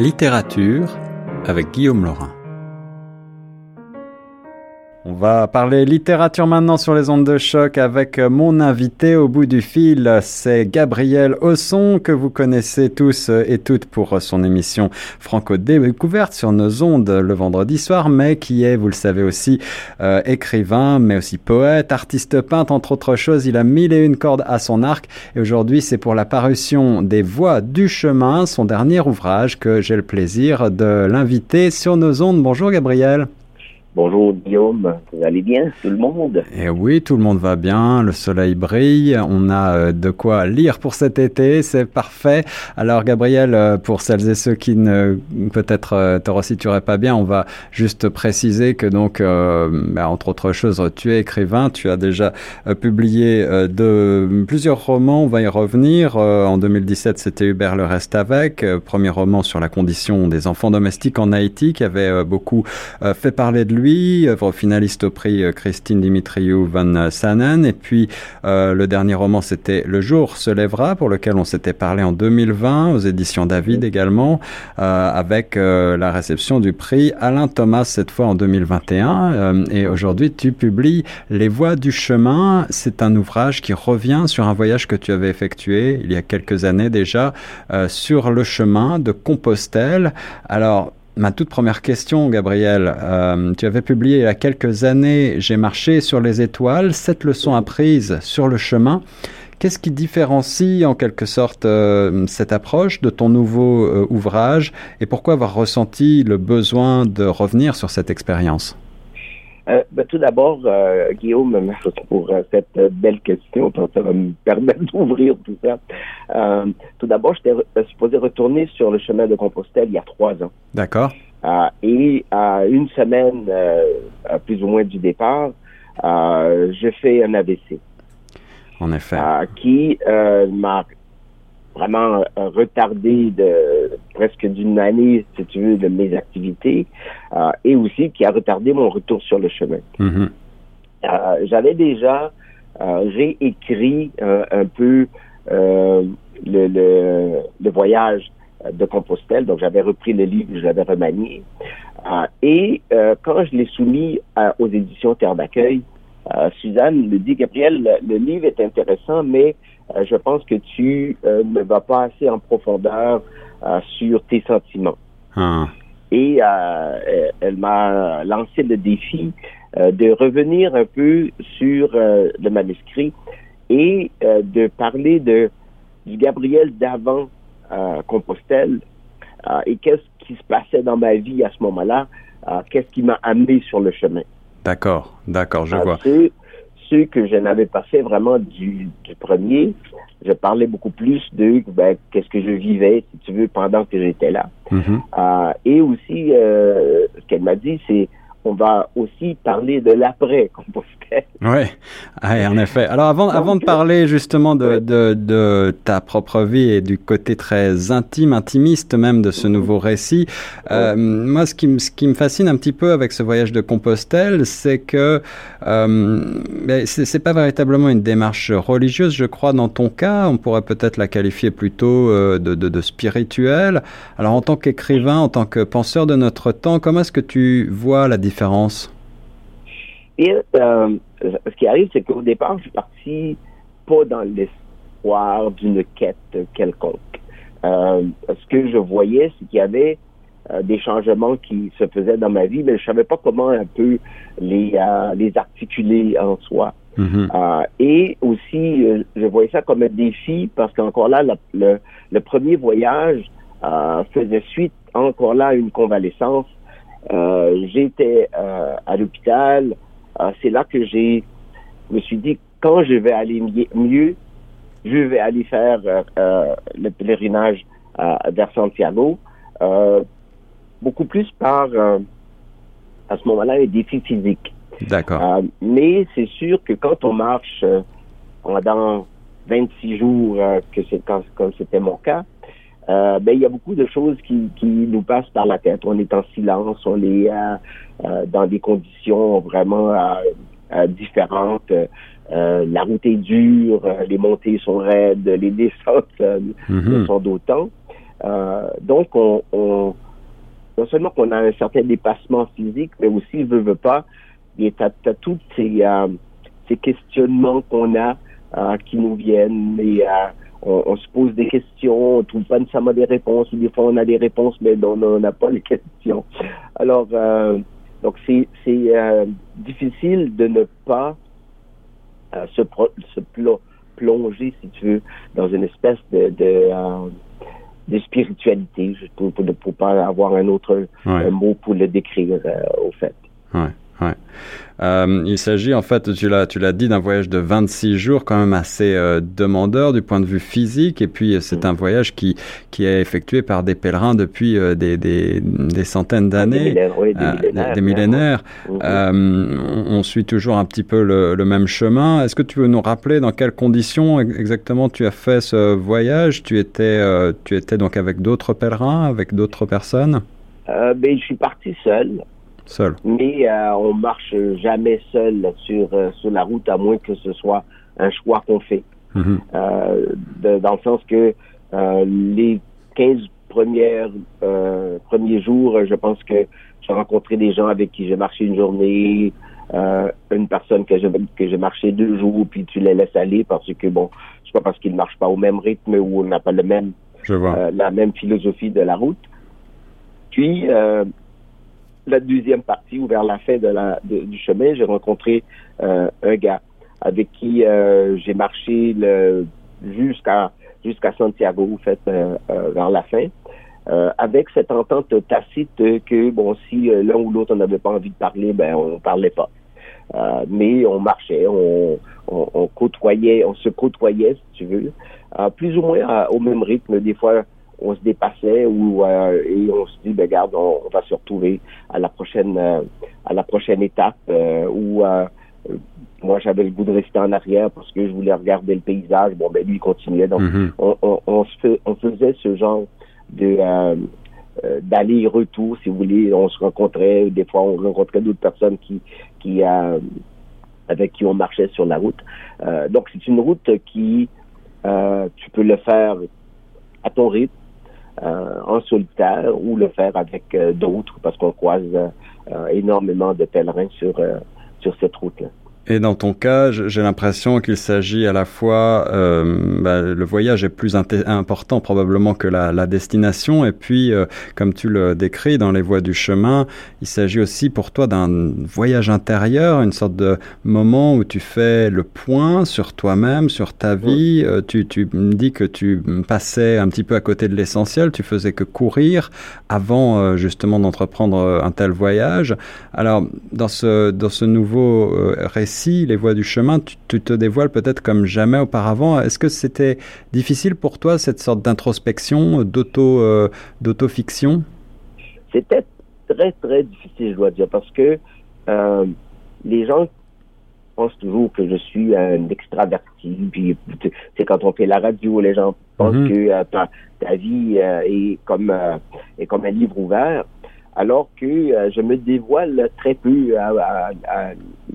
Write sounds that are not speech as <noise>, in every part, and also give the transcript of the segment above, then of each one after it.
Littérature avec Guillaume Laurin. On va parler littérature maintenant sur les ondes de choc avec mon invité au bout du fil. C'est Gabriel Osson que vous connaissez tous et toutes pour son émission Franco Découverte sur nos ondes le vendredi soir, mais qui est, vous le savez aussi, euh, écrivain, mais aussi poète, artiste peintre, entre autres choses. Il a mille et une cordes à son arc et aujourd'hui c'est pour la parution des Voix du chemin, son dernier ouvrage, que j'ai le plaisir de l'inviter sur nos ondes. Bonjour Gabriel. Bonjour Guillaume, vous allez bien tout le monde? Eh oui, tout le monde va bien, le soleil brille, on a euh, de quoi lire pour cet été, c'est parfait. Alors Gabriel, euh, pour celles et ceux qui ne peut-être euh, te resitueraient pas bien, on va juste préciser que donc, bah, entre autres choses, tu es écrivain, tu as déjà publié plusieurs romans, on va y revenir. en 2017, c'était Hubert le reste avec, premier roman sur la condition des enfants domestiques en Haïti qui avait beaucoup fait parler de lui lui, œuvre finaliste au prix euh, Christine Dimitriou van Sanen. Et puis euh, le dernier roman, c'était Le jour se lèvera, pour lequel on s'était parlé en 2020 aux éditions David également, euh, avec la réception du prix Alain Thomas cette fois en 2021. et aujourd'hui, tu publies Les Voies du chemin. C'est un ouvrage qui revient sur un voyage que tu avais effectué il y a quelques années déjà sur le chemin de Compostelle. Alors Ma toute première question, Gabriel, euh, tu avais publié il y a quelques années J'ai marché sur les étoiles, sept leçons apprises sur le chemin. Qu'est-ce qui différencie en quelque sorte euh, cette approche de ton nouveau euh, ouvrage et pourquoi avoir ressenti le besoin de revenir sur cette expérience? Euh, ben, tout d'abord, euh, Guillaume, merci pour euh, cette belle question. Ça va me <laughs> permettre d'ouvrir tout ça. tout d'abord, j'étais supposé retourner sur le chemin de Compostelle il y a trois ans. D'accord. et à une semaine, plus ou moins du départ, je fais un AVC. En effet. qui m'a vraiment euh, retardé de presque d'une année, si tu veux, de mes activités, euh, et aussi qui a retardé mon retour sur le chemin. Mm-hmm. Euh, j'avais déjà, j'ai écrit un peu le, le, le, voyage de Compostelle, donc j'avais repris le livre, je l'avais remanié, et quand je l'ai soumis aux éditions Terre d'accueil, Suzanne me dit, Gabriel, le livre est intéressant, mais euh, je pense que tu euh, ne vas pas assez en profondeur euh, sur tes sentiments. Ah. Et elle m'a lancé le défi de revenir un peu sur le manuscrit et de parler de du Gabriel d'avant Compostelle et qu'est-ce qui se passait dans ma vie à ce moment-là, qu'est-ce qui m'a amené sur le chemin. D'accord, d'accord, je vois ce que je n'avais pas fait vraiment du, premier. Je parlais beaucoup plus de ben, qu'est-ce que je vivais, si tu veux, pendant que j'étais là. Mm-hmm. Euh, et aussi, euh, ce qu'elle m'a dit, c'est on va aussi parler de l'après Compostelle. Oui, en effet. Alors avant, avant de parler justement de, de, de, ta propre vie et du côté très intime, intimiste même de ce nouveau récit, euh, moi ce qui, ce qui me fascine un petit peu avec ce voyage de Compostelle, c'est que euh, ben, c'est pas véritablement une démarche religieuse, je crois, dans ton cas. On pourrait peut-être la qualifier plutôt euh, de, de, de spirituelle. Alors en tant qu'écrivain, en tant que penseur de notre temps, comment est-ce que tu vois la différence Et euh, ce qui arrive, c'est qu'au départ, je suis parti pas dans l'espoir d'une quête quelconque. Euh, ce que je voyais, c'est qu'il y avait euh, des changements qui se faisaient dans ma vie, mais je savais pas comment un peu les, les articuler en soi. Mm-hmm. et aussi, je voyais ça comme un défi parce qu'encore là, le, le, premier voyage faisait suite encore là à une convalescence j'étais euh, à l'hôpital. Euh, c'est là que j'ai, me suis dit, quand je vais aller mieux, je vais aller faire le pèlerinage vers Santiago. beaucoup plus par, à ce moment-là, un défi physique. D'accord. mais c'est sûr que quand on marche pendant 26 jours, que c'est comme c'était mon cas, euh, ben, il y a beaucoup de choses qui, qui, nous passent par la tête. On est en silence, on est euh, euh dans des conditions vraiment euh, différentes. la route est dure, les montées sont raides, <laughs> les descentes mm-hmm. sont d'autant. donc, on, on, non seulement qu'on a un certain dépassement physique, mais aussi, veut, veut pas, tu as, tous ces, ces questionnements qu'on a qui nous viennent et on, se pose des questions, on trouve pas nécessairement des réponses, ou des fois on a des réponses, mais on n'a pas les <laughs> questions. Alors, euh, donc c'est euh, difficile de ne pas euh, se, se plonger, si tu veux, dans une espèce de, de, de spiritualité, je pour ne pas avoir un autre mot pour le décrire au fait. Ouais. Ouais. Euh, il s'agit en fait, tu l'as, tu l'as dit, d'un voyage de 26 jours quand même assez euh, demandeur du point de vue physique. Et puis euh, c'est un voyage qui, qui est effectué par des pèlerins depuis des, des, des, centaines d'années, des millénaires. on, suit toujours un petit peu le, le même chemin. Est-ce que tu veux nous rappeler dans quelles conditions exactement tu as fait ce voyage? Tu étais, tu étais donc avec d'autres pèlerins, avec d'autres personnes? Ben, Je suis parti seul. Mais euh, on marche jamais seul sur, euh, sur la route, à moins que ce soit un choix qu'on fait. Mhm. Euh, dans le sens que les 15 premières, premiers jours, je pense que j'ai rencontré des gens avec qui j'ai marché une journée, une personne que j'ai que j'ai marché deux jours, puis tu les laisses aller parce que bon, c'est pas parce qu'ils ne marchent pas au même rythme ou on n'a pas le même la même philosophie de la route. Puis la deuxième partie ou vers la fin de la, du chemin, j'ai rencontré euh, un gars avec qui euh, j'ai marché jusqu'à jusqu'à Santiago, en fait, euh, vers la fin. avec cette entente tacite que bon si l'un ou l'autre n'avait pas envie de parler ben on parlait pas mais on marchait on, on, côtoyait on se côtoyait si tu veux plus ou moins au même rythme des fois on se dépassait ou euh, et on se dit ben regarde on, va se retrouver à la prochaine euh, à la prochaine étape euh, où moi j'avais le goût de rester en arrière parce que je voulais regarder le paysage. Bon ben lui il continuait. Donc mm-hmm. on, on, on, se fait, on faisait ce genre de d'aller-retour si vous voulez. On se rencontrait. Des fois on rencontrait d'autres personnes qui qui avec qui on marchait sur la route. Donc c'est une route qui tu peux le faire à ton rythme. euh, en solitaire ou le faire avec euh, d'autres parce qu'on croise euh, énormément de pèlerins sur, sur cette route-là. Et dans ton cas, j'ai l'impression qu'il s'agit à la fois, euh, bah, le voyage est plus important probablement que la, la destination, et puis, euh, comme tu le décris dans les voies du chemin, il s'agit aussi pour toi d'un voyage intérieur, une sorte de moment où tu fais le point sur toi-même, sur ta vie. Euh, tu, tu me dis que tu passais un petit peu à côté de l'essentiel, tu faisais que courir avant justement d'entreprendre un tel voyage. Alors, dans ce, dans ce nouveau récit, si les voies du chemin, tu, te dévoiles peut-être comme jamais auparavant. Est-ce que c'était difficile pour toi cette sorte d'introspection, d'auto, euh, d'auto-fiction? C'était très très difficile, je dois dire, parce que euh, les gens pensent toujours que je suis un extraverti. Puis c'est quand on fait la radio, les gens pensent mhm. que euh, ta, vie est comme est comme un livre ouvert alors que euh, je me dévoile très peu à,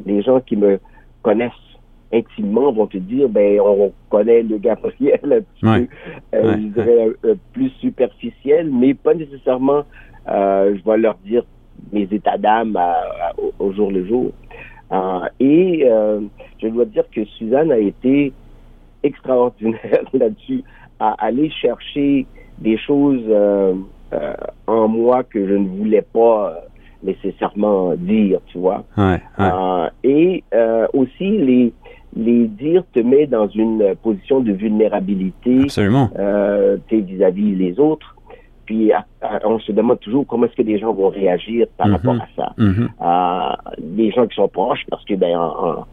les gens qui me connaissent intimement vont te dire ben on connaît le Gabriel <laughs> un petit peu. Euh, je dirais euh, plus superficiel mais pas nécessairement je vais leur dire mes états d'âme au, jour le jour. Et je dois dire que Suzanne a été extraordinaire <laughs> là-dessus à aller chercher des choses en moi que je ne voulais pas euh, nécessairement dire, tu vois. Euh, et aussi, les, les dire te met dans une position de vulnérabilité Absolument. vis-à-vis les autres. Puis on se demande toujours comment est-ce que les gens vont réagir par mm-hmm. rapport à ça. Mm-hmm. les gens qui sont proches, parce que ben,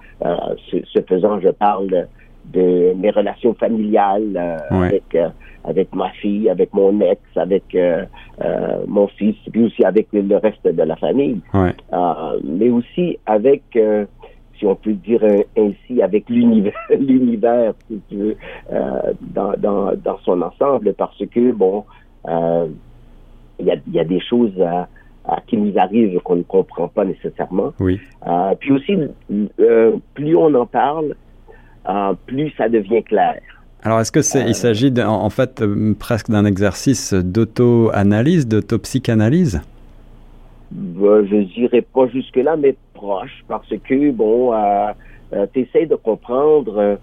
ce, faisant, je parle de mes relations familiales avec avec ma fille, avec mon ex, avec euh, euh, mon fils, puis aussi avec le reste de la famille. Ouais. Euh, mais aussi avec, euh, si on peut dire ainsi, avec l'univers, <laughs> l'univers, si tu veux, euh, dans, dans, dans son ensemble, parce que, bon, il y, a, y a des choses à, à qui nous arrivent qu'on ne comprend pas nécessairement. Oui. puis aussi, plus on en parle, plus ça devient clair. Alors, est-ce que c'est, il s'agit en, fait presque d'un exercice d'auto-analyse, d'auto-psychanalyse? Ben, Je dirais pas jusque-là, mais proche, parce que, bon, tu essaies de comprendre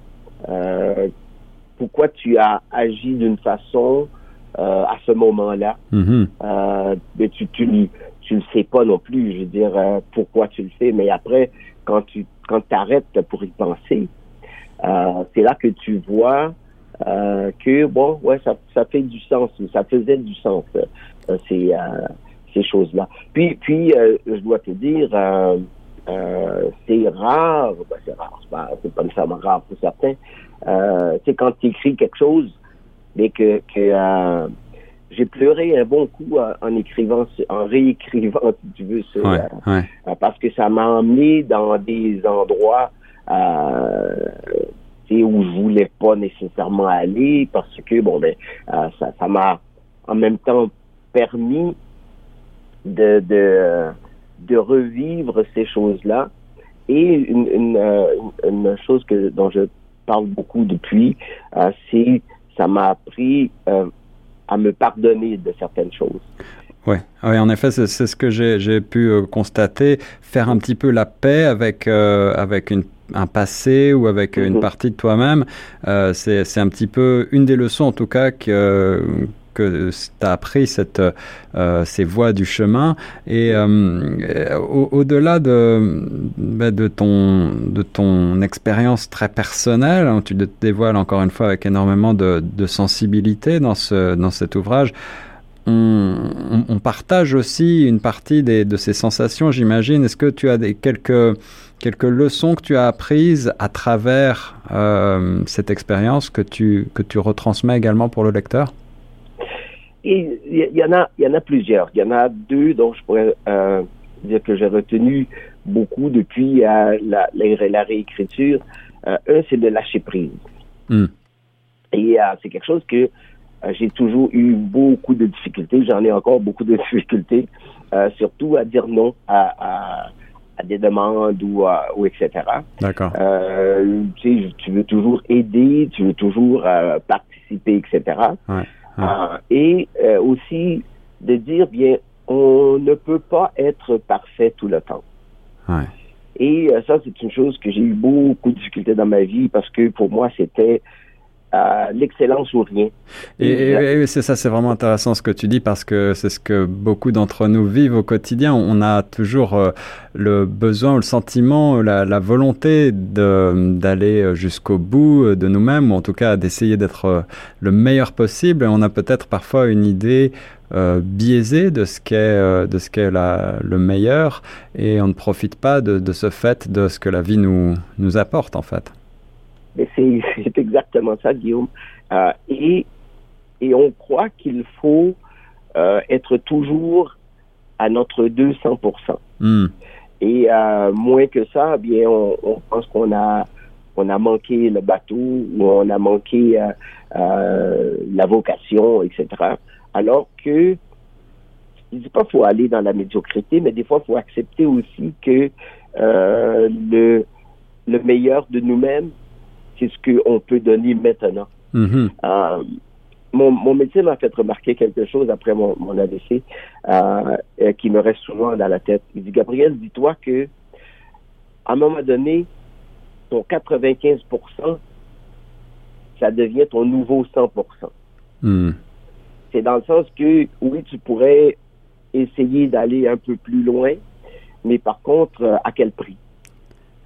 pourquoi tu as agi d'une façon euh, à ce moment-là. Mm-hmm. Euh, mais tu, tu, tu le sais pas non plus, je veux dire, euh, pourquoi tu le fais. Mais après, quand tu quand arrêtes pour y penser, c'est là que tu vois que, bon, ouais, ça, ça fait du sens, ça faisait du sens, ces, ces choses-là. Puis, puis je dois te dire, c'est rare, ben, c'est rare, c'est pas, pas nécessairement rare pour certains, euh, c'est quand tu écris quelque chose, mais que, que euh, j'ai pleuré un bon coup euh, en écrivant, en réécrivant, si tu veux, ça, euh, parce que ça m'a emmené dans des endroits euh, où je voulais pas nécessairement aller, parce que bon ben ça, ça m'a en même temps permis de de, de revivre ces choses-là. Et une, une, une chose que dont je parle beaucoup depuis, euh, c'est ça m'a appris euh, à me pardonner de certaines choses. Oui, ouais, en effet, c'est ce que j'ai pu euh, constater, faire un petit peu la paix avec, avec une, un passé ou avec une mhm. partie de toi-même. c'est un petit peu une des leçons, en tout cas, que, que tu as appris cette, euh, ces voies du chemin. Et euh, au-delà de, ben, de, ton, de ton expérience très personnelle, hein, tu te dévoiles encore une fois avec énormément de, de sensibilité dans, ce, dans cet ouvrage. On, on, partage aussi une partie des, de ces sensations, j'imagine. Est-ce que tu as des, quelques, quelques leçons que tu as apprises à travers euh, cette expérience que tu, que tu retransmets également pour le lecteur? Il y, en a, y en a plusieurs. Il y en a deux dont je pourrais euh, dire que j'ai retenu beaucoup depuis euh, la, la, réécriture. Un, c'est de lâcher prise. Hmm. Et c'est quelque chose que j'ai toujours eu beaucoup de difficultés. J'en ai encore beaucoup de <laughs> difficultés, surtout à dire non à, à, des demandes ou, ou etc. D'accord. tu, sais, tu veux toujours aider, tu veux toujours participer, etc. Ouais. Et euh, aussi de dire, bien, on ne peut pas être parfait tout le temps. Et euh, ça, c'est une chose que j'ai eu beaucoup de difficultés dans ma vie parce que pour moi, c'était l'excellence ou rien. Et, c'est ça, c'est vraiment intéressant ce que tu dis parce que c'est ce que beaucoup d'entre nous vivent au quotidien. On a toujours euh, le besoin, le sentiment, la, la volonté d'aller euh, jusqu'au bout euh, de nous-mêmes ou en tout cas d'essayer d'être le meilleur possible. Et on a peut-être parfois une idée euh, biaisée de ce qu'est de ce qu'est le meilleur et on ne profite pas de, de ce fait de ce que la vie nous nous apporte en fait. <laughs> c'est exactement ça, Guillaume. Euh, et, et on croit qu'il faut euh, être toujours à notre 200 hmm. Et euh, moins que ça, bien, on, on pense qu'on a on a manqué le bateau ou on a manqué la vocation, etc. Alors que je dis pas qu'il faut aller dans la médiocrité, mais des fois, il faut accepter aussi que le, le meilleur de nous-mêmes, c'est ce qu'on peut donner maintenant. Mm-hmm. Euh, mon, mon, médecin m'a fait remarquer quelque chose après mon, mon AVC euh, euh, qui me reste souvent dans la tête. Il dit, Gabriel, dis-toi que à un moment donné, ton 95% ça devient ton nouveau 100 mm. C'est dans le sens que, oui, tu pourrais essayer d'aller un peu plus loin, mais par contre, à quel prix?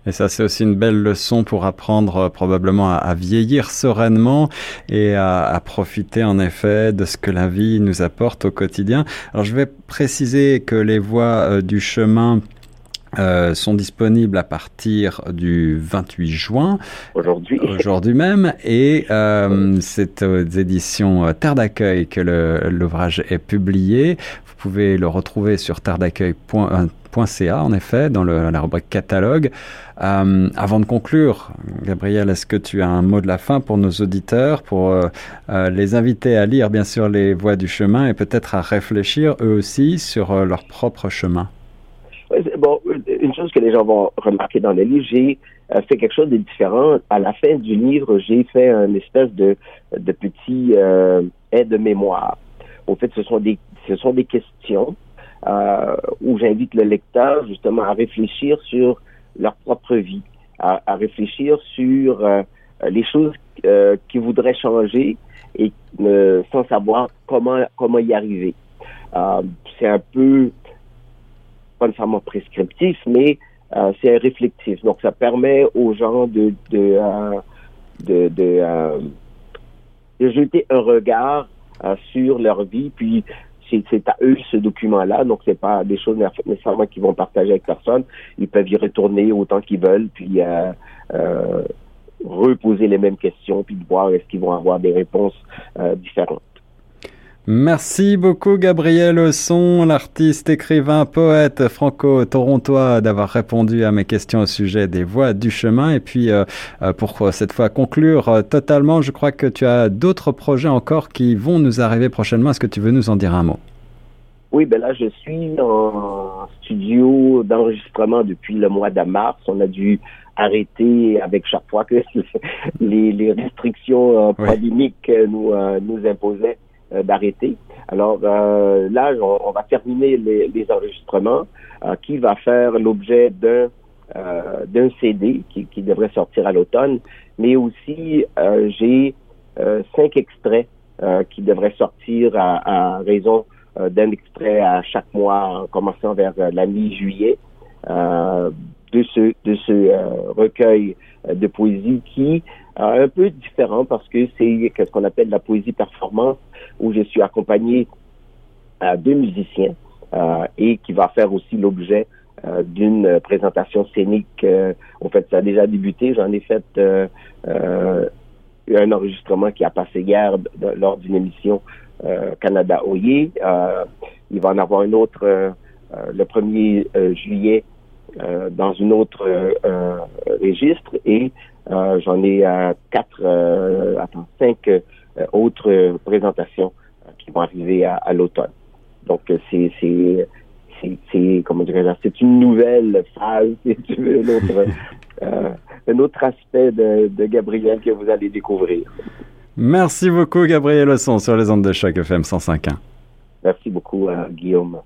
Et ça, c'est aussi une belle leçon pour apprendre euh, probablement à, vieillir sereinement et à, à, profiter en effet de ce que la vie nous apporte au quotidien. Alors, je vais préciser que les voies euh, du chemin euh, sont disponibles à partir du 28 juin. Aujourd'hui. <laughs> Aujourd'hui même. Et euh, c'est aux éditions euh, Terre d'accueil que l'ouvrage est publié. Vous pouvez le retrouver sur terredaccueil.ca, en effet, dans le, la rubrique catalogue. Euh, avant de conclure, Gabriel, est-ce que tu as un mot de la fin pour nos auditeurs, pour euh, euh, les inviter à lire, bien sûr, les voies du chemin et peut-être à réfléchir eux aussi sur leur propre chemin? Bon, une chose que les gens vont remarquer dans le livre, j'ai fait quelque chose de différent. À la fin du livre, j'ai fait une espèce de, de petit aide-mémoire. Au fait, ce sont des, ce sont des questions où j'invite le lecteur justement à réfléchir sur leur propre vie, à, réfléchir sur les choses qu'ils voudraient changer et sans savoir comment comment y arriver. c'est un peu pas nécessairement prescriptif, mais euh, c'est réflectif. Donc, ça permet aux gens de, de, euh, de, euh, de, jeter un regard sur leur vie, puis c'est à eux ce document-là, donc c'est pas des choses nécessairement qu'ils vont partager avec personne. Ils peuvent y retourner autant qu'ils veulent, puis reposer les mêmes questions, puis voir est-ce qu'ils vont avoir des réponses différentes. Merci beaucoup Gabriel Osson, l'artiste, écrivain, poète franco-torontois, d'avoir répondu à mes questions au sujet des voies du chemin. Et puis euh, euh, pour cette fois conclure euh, totalement, je crois que tu as d'autres projets encore qui vont nous arriver prochainement. Est-ce que tu veux nous en dire un mot? Oui, ben là je suis en studio d'enregistrement depuis le mois de mars. On a dû arrêter avec chaque fois que <laughs> les, restrictions pandémiques nous, nous imposaient euh, d'arrêter. Alors euh, là, on, va terminer les, les enregistrements euh, qui va faire l'objet d'un d'un CD qui, qui, devrait sortir à l'automne, mais aussi j'ai cinq extraits qui devraient sortir à, à raison d'un extrait à chaque mois, en commençant vers la mi-juillet, de ce, ce recueil de poésie qui un peu différent parce que c'est ce qu'on appelle la poésie performance, où je suis accompagné euh, de musiciens euh, et qui va faire aussi l'objet euh, d'une présentation scénique. en fait, ça a déjà débuté. J'en ai fait un enregistrement qui a passé hier lors d'une émission Canada Oyer. il va en avoir un autre le 1er juillet dans une autre registre et euh, j'en ai euh, quatre, euh, attends, cinq autres présentations qui vont arriver à, l'automne. Donc c'est c'est c'est comment dirais c'est une nouvelle phase, <laughs> si tu veux, un autre, un autre aspect de, de Gabriel que vous allez découvrir. Merci beaucoup Gabriel Leçon sur les ondes de choc FM 105.1. Merci beaucoup Guillaume.